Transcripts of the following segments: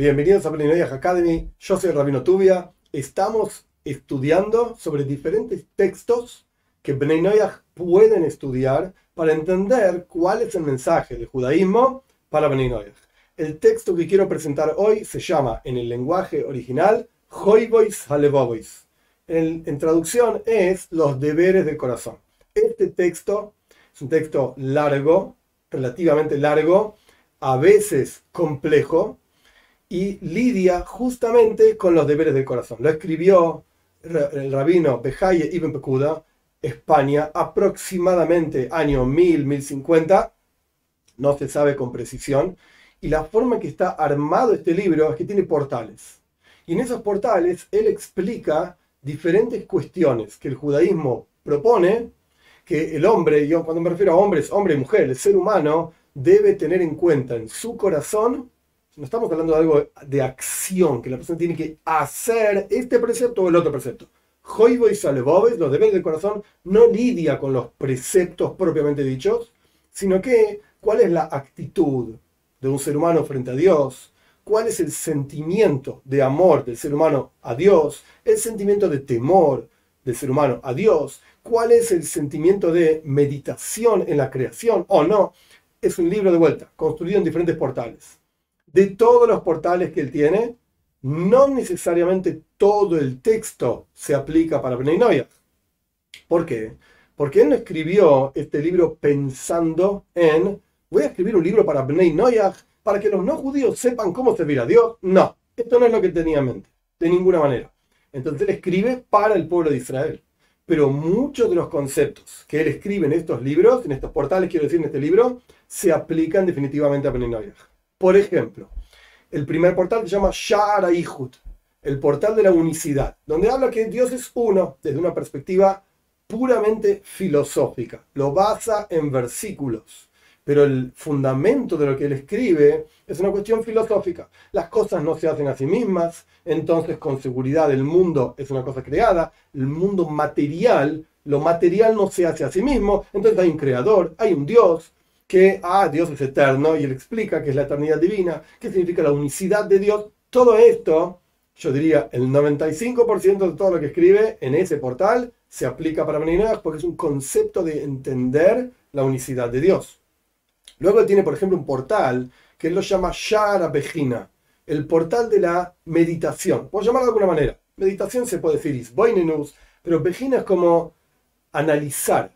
Bienvenidos a Noyaj Academy. Yo soy Rabino Tubia. Estamos estudiando sobre diferentes textos que Noyaj pueden estudiar para entender cuál es el mensaje del judaísmo para Noyaj. El texto que quiero presentar hoy se llama en el lenguaje original Hoibois Halevobois. En, en traducción es los deberes del corazón. Este texto es un texto largo, relativamente largo, a veces complejo, y lidia justamente con los deberes del corazón. Lo escribió el rabino Bejaye Ibn Pekuda, España, aproximadamente año 1000, 1050, no se sabe con precisión, y la forma en que está armado este libro es que tiene portales. Y en esos portales él explica diferentes cuestiones que el judaísmo propone que el hombre, yo cuando me refiero a hombres, hombre y mujer, el ser humano debe tener en cuenta en su corazón, no estamos hablando de algo de acción, que la persona tiene que hacer este precepto o el otro precepto. Joibo y Salebobes, los deberes del corazón, no lidia con los preceptos propiamente dichos, sino que cuál es la actitud de un ser humano frente a Dios, cuál es el sentimiento de amor del ser humano a Dios, el sentimiento de temor del ser humano a Dios, cuál es el sentimiento de meditación en la creación o no. Es un libro de vuelta, construido en diferentes portales. De todos los portales que él tiene, no necesariamente todo el texto se aplica para Bnei Noyah. ¿Por qué? Porque él no escribió este libro pensando en, voy a escribir un libro para Bnei Noyah para que los no judíos sepan cómo servir a Dios. No, esto no es lo que tenía en mente, de ninguna manera. Entonces él escribe para el pueblo de Israel. Pero muchos de los conceptos que él escribe en estos libros, en estos portales, quiero decir, en este libro, se aplican definitivamente a Bnei Noyah. Por ejemplo, el primer portal se llama Shara el portal de la unicidad, donde habla que Dios es uno desde una perspectiva puramente filosófica. Lo basa en versículos pero el fundamento de lo que él escribe es una cuestión filosófica. Las cosas no se hacen a sí mismas, entonces con seguridad el mundo es una cosa creada, el mundo material, lo material no se hace a sí mismo, entonces hay un creador, hay un Dios, que, ah, Dios es eterno, y él explica que es la eternidad divina, qué significa la unicidad de Dios. Todo esto, yo diría, el 95% de todo lo que escribe en ese portal se aplica para Beninash porque es un concepto de entender la unicidad de Dios. Luego tiene, por ejemplo, un portal que él lo llama Shara Bejina, el portal de la meditación. Puedo llamarlo de alguna manera. Meditación se puede decir Isboinenus, pero Bejina es como analizar,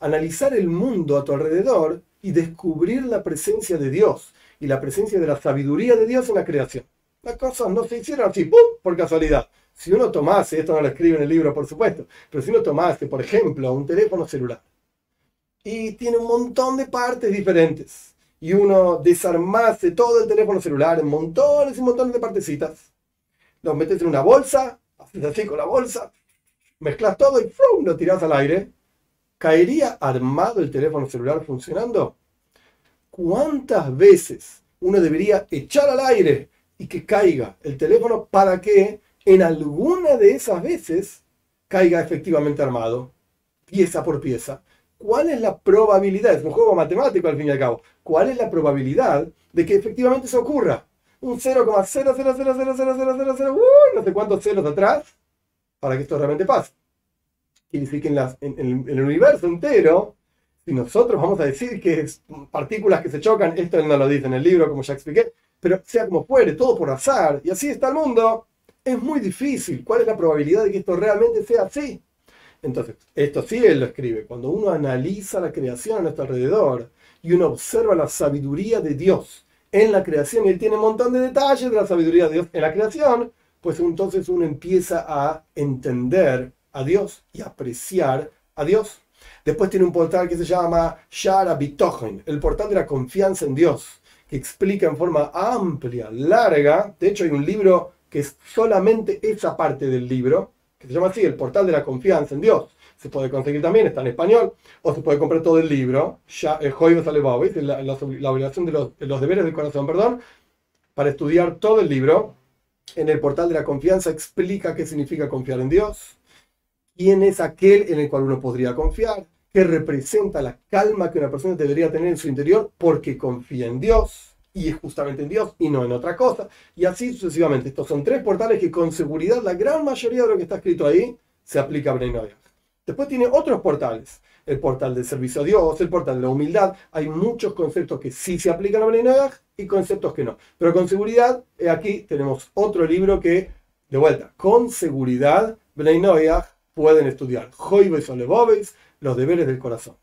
analizar el mundo a tu alrededor y descubrir la presencia de Dios y la presencia de la sabiduría de Dios en la creación. Las cosas no se hicieron así, ¡pum! por casualidad. Si uno tomase, esto no lo escribe en el libro, por supuesto, pero si uno tomase, por ejemplo, un teléfono celular y tiene un montón de partes diferentes. Y uno desarmase todo el teléfono celular en montones y montones de partecitas. Lo metes en una bolsa, haces así con la bolsa, mezclas todo y ¡fum! lo tiras al aire. ¿Caería armado el teléfono celular funcionando? ¿Cuántas veces uno debería echar al aire y que caiga el teléfono para que en alguna de esas veces caiga efectivamente armado, pieza por pieza? ¿cuál es la probabilidad? Es un juego matemático al fin y al cabo. ¿Cuál es la probabilidad de que efectivamente eso ocurra? Un 0,0000000, no sé cuántos ceros atrás para que esto realmente pase. Quiere decir que en, el universo entero, si nosotros vamos a decir que es partículas que se chocan, esto él no lo dice en el libro, como ya expliqué, pero sea como fuere, todo por azar, y así está el mundo, es muy difícil. ¿Cuál es la probabilidad de que esto realmente sea así? Entonces, esto sí él lo escribe. Cuando uno analiza la creación a nuestro alrededor y uno observa la sabiduría de Dios en la creación, y él tiene un montón de detalles de la sabiduría de Dios en la creación, pues entonces uno empieza a entender a Dios y apreciar a Dios. Después tiene un portal que se llama Shara Bitochen, el portal de la confianza en Dios, que explica en forma amplia, larga. De hecho, hay un libro que es solamente esa parte del libro, que se llama así, el portal de la confianza en Dios. Se puede conseguir también, está en español, o se puede comprar todo el libro, ya, el la, la, la obligación de los deberes del corazón, perdón, para estudiar todo el libro. En el portal de la confianza explica qué significa confiar en Dios, quién es aquel en el cual uno podría confiar, qué representa la calma que una persona debería tener en su interior porque confía en Dios. y es justamente en Dios y no en otra cosa. Y así sucesivamente. Estos son tres portales que con seguridad la gran mayoría de lo que está escrito ahí se aplica a Bnei Después tiene otros portales. El portal del servicio a Dios, el portal de la humildad. Hay muchos conceptos que sí se aplican a Bnei y conceptos que no. Pero con seguridad, aquí tenemos otro libro que, de vuelta, con seguridad, Bnei pueden estudiar. Joibes o Lebobes, los deberes del corazón.